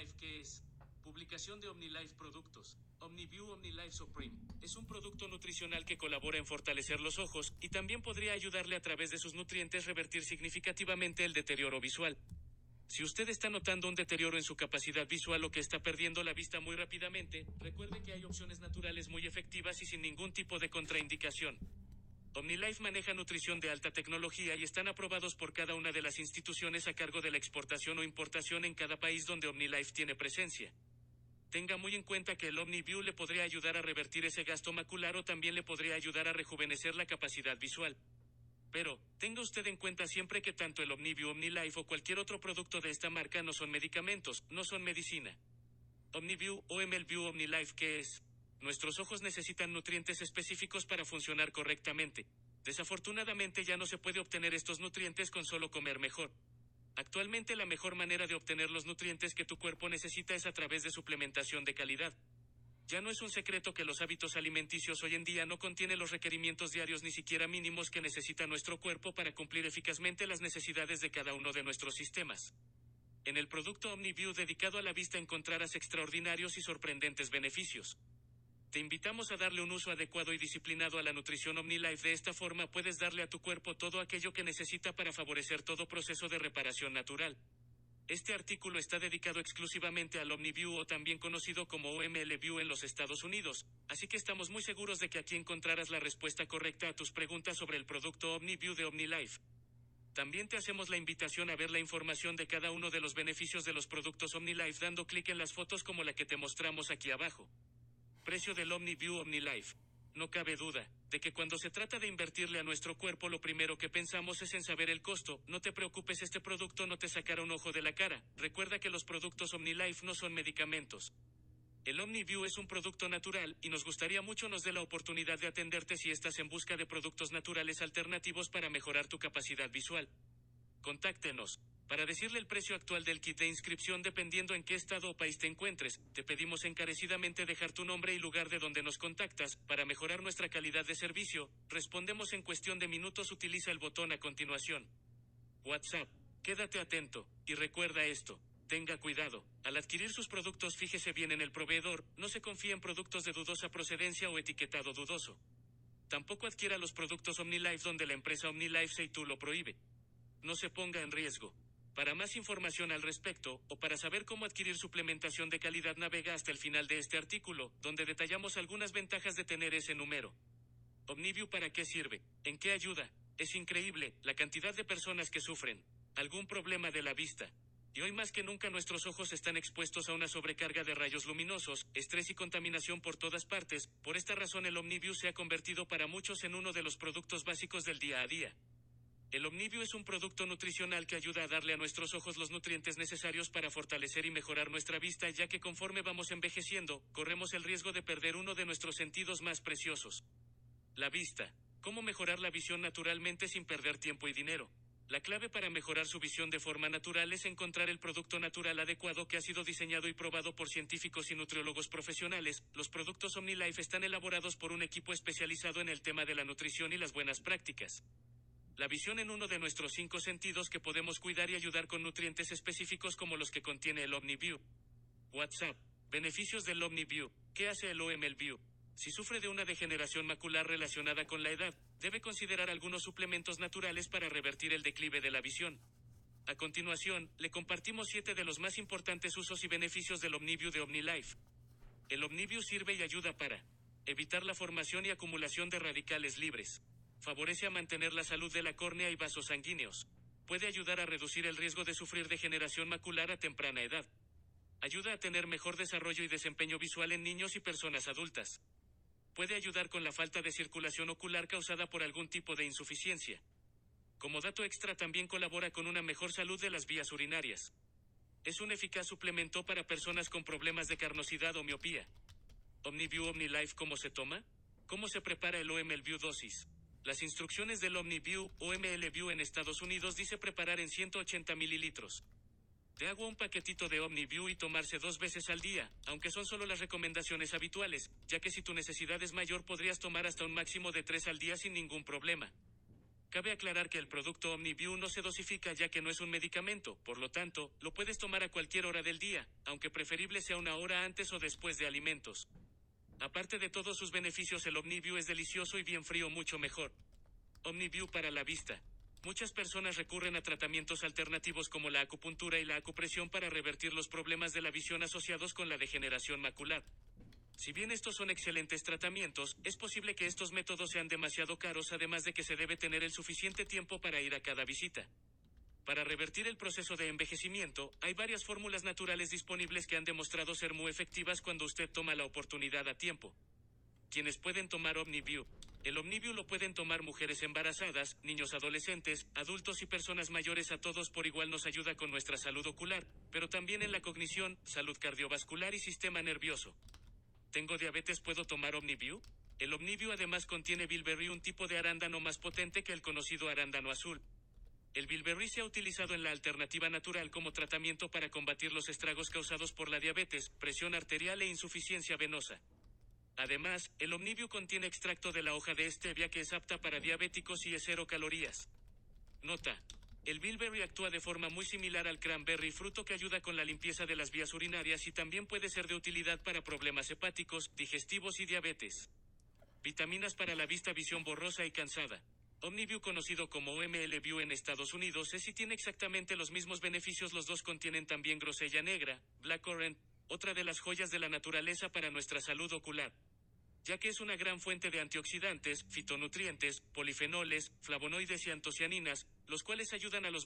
OmniLife ¿qué es? Publicación de OmniLife Productos. OmniView OmniLife Supreme. Es un producto nutricional que colabora en fortalecer los ojos y también podría ayudarle a través de sus nutrientes revertir significativamente el deterioro visual. Si usted está notando un deterioro en su capacidad visual o que está perdiendo la vista muy rápidamente, recuerde que hay opciones naturales muy efectivas y sin ningún tipo de contraindicación. OmniLife maneja nutrición de alta tecnología y están aprobados por cada una de las instituciones a cargo de la exportación o importación en cada país donde OmniLife tiene presencia. Tenga muy en cuenta que el OmniView le podría ayudar a revertir ese gasto macular o también le podría ayudar a rejuvenecer la capacidad visual. Pero, tenga usted en cuenta siempre que tanto el OmniView OmniLife o cualquier otro producto de esta marca no son medicamentos, no son medicina. OmniView o MLView OmniLife, ¿qué es? Nuestros ojos necesitan nutrientes específicos para funcionar correctamente. Desafortunadamente ya no se puede obtener estos nutrientes con solo comer mejor. Actualmente la mejor manera de obtener los nutrientes que tu cuerpo necesita es a través de suplementación de calidad. Ya no es un secreto que los hábitos alimenticios hoy en día no contienen los requerimientos diarios ni siquiera mínimos que necesita nuestro cuerpo para cumplir eficazmente las necesidades de cada uno de nuestros sistemas. En el producto OmniView dedicado a la vista encontrarás extraordinarios y sorprendentes beneficios. Te invitamos a darle un uso adecuado y disciplinado a la nutrición OmniLife. De esta forma puedes darle a tu cuerpo todo aquello que necesita para favorecer todo proceso de reparación natural. Este artículo está dedicado exclusivamente al OmniView o también conocido como OMLView en los Estados Unidos, así que estamos muy seguros de que aquí encontrarás la respuesta correcta a tus preguntas sobre el producto OmniView de OmniLife. También te hacemos la invitación a ver la información de cada uno de los beneficios de los productos OmniLife dando clic en las fotos como la que te mostramos aquí abajo. Precio del OmniView OmniLife. No cabe duda de que cuando se trata de invertirle a nuestro cuerpo lo primero que pensamos es en saber el costo. No te preocupes, este producto no te sacará un ojo de la cara. Recuerda que los productos OmniLife no son medicamentos. El OmniView es un producto natural y nos gustaría mucho nos dé la oportunidad de atenderte si estás en busca de productos naturales alternativos para mejorar tu capacidad visual. Contáctenos para decirle el precio actual del kit de inscripción dependiendo en qué estado o país te encuentres, te pedimos encarecidamente dejar tu nombre y lugar de donde nos contactas, para mejorar nuestra calidad de servicio, respondemos en cuestión de minutos utiliza el botón a continuación. WhatsApp. Quédate atento, y recuerda esto. Tenga cuidado. Al adquirir sus productos fíjese bien en el proveedor, no se confíe en productos de dudosa procedencia o etiquetado dudoso. Tampoco adquiera los productos OmniLife donde la empresa OmniLife tú lo prohíbe. No se ponga en riesgo. Para más información al respecto, o para saber cómo adquirir suplementación de calidad navega hasta el final de este artículo, donde detallamos algunas ventajas de tener ese número. Omniview para qué sirve, en qué ayuda. Es increíble la cantidad de personas que sufren algún problema de la vista. Y hoy más que nunca nuestros ojos están expuestos a una sobrecarga de rayos luminosos, estrés y contaminación por todas partes, por esta razón el Omniview se ha convertido para muchos en uno de los productos básicos del día a día. El Omnivio es un producto nutricional que ayuda a darle a nuestros ojos los nutrientes necesarios para fortalecer y mejorar nuestra vista, ya que conforme vamos envejeciendo, corremos el riesgo de perder uno de nuestros sentidos más preciosos. La vista. ¿Cómo mejorar la visión naturalmente sin perder tiempo y dinero? La clave para mejorar su visión de forma natural es encontrar el producto natural adecuado que ha sido diseñado y probado por científicos y nutriólogos profesionales. Los productos OmniLife están elaborados por un equipo especializado en el tema de la nutrición y las buenas prácticas. La visión en uno de nuestros cinco sentidos que podemos cuidar y ayudar con nutrientes específicos como los que contiene el OmniView. WhatsApp. Beneficios del OmniView. ¿Qué hace el OMLView? Si sufre de una degeneración macular relacionada con la edad, debe considerar algunos suplementos naturales para revertir el declive de la visión. A continuación, le compartimos siete de los más importantes usos y beneficios del OmniView de OmniLife. El OmniView sirve y ayuda para evitar la formación y acumulación de radicales libres Favorece a mantener la salud de la córnea y vasos sanguíneos. Puede ayudar a reducir el riesgo de sufrir degeneración macular a temprana edad. Ayuda a tener mejor desarrollo y desempeño visual en niños y personas adultas. Puede ayudar con la falta de circulación ocular causada por algún tipo de insuficiencia. Como dato extra también colabora con una mejor salud de las vías urinarias. Es un eficaz suplemento para personas con problemas de carnosidad o miopía. OmniView OmniLife ¿cómo se toma? ¿Cómo se prepara el OMLView dosis? Las instrucciones del OmniView o MLView en Estados Unidos dice preparar en 180 mililitros de agua un paquetito de OmniView y tomarse dos veces al día, aunque son solo las recomendaciones habituales, ya que si tu necesidad es mayor podrías tomar hasta un máximo de tres al día sin ningún problema. Cabe aclarar que el producto OmniView no se dosifica ya que no es un medicamento, por lo tanto, lo puedes tomar a cualquier hora del día, aunque preferible sea una hora antes o después de alimentos. Aparte de todos sus beneficios, el OmniView es delicioso y bien frío mucho mejor. OmniView para la vista. Muchas personas recurren a tratamientos alternativos como la acupuntura y la acupresión para revertir los problemas de la visión asociados con la degeneración macular. Si bien estos son excelentes tratamientos, es posible que estos métodos sean demasiado caros además de que se debe tener el suficiente tiempo para ir a cada visita. Para revertir el proceso de envejecimiento, hay varias fórmulas naturales disponibles que han demostrado ser muy efectivas cuando usted toma la oportunidad a tiempo. Quienes pueden tomar OmniView. El OmniView lo pueden tomar mujeres embarazadas, niños adolescentes, adultos y personas mayores a todos por igual nos ayuda con nuestra salud ocular, pero también en la cognición, salud cardiovascular y sistema nervioso. ¿Tengo diabetes? ¿Puedo tomar Omniview? El Omniview además contiene bilberry, un tipo de arándano más potente que el conocido arándano azul. El bilberry se ha utilizado en la alternativa natural como tratamiento para combatir los estragos causados por la diabetes, presión arterial e insuficiencia venosa. Además, el Omniview contiene extracto de la hoja de stevia que es apta para diabéticos y es cero calorías. Nota. El bilberry actúa de forma muy similar al cranberry, fruto que ayuda con la limpieza de las vías urinarias y también puede ser de utilidad para problemas hepáticos, digestivos y diabetes. Vitaminas para la vista, visión borrosa y cansada. Omniview conocido como View en Estados Unidos es y tiene exactamente los mismos beneficios. Los dos contienen también grosella negra, blackcurrant, otra de las joyas de la naturaleza para nuestra salud ocular ya que es una gran fuente de antioxidantes, fitonutrientes, polifenoles, flavonoides y antocianinas, los cuales ayudan a los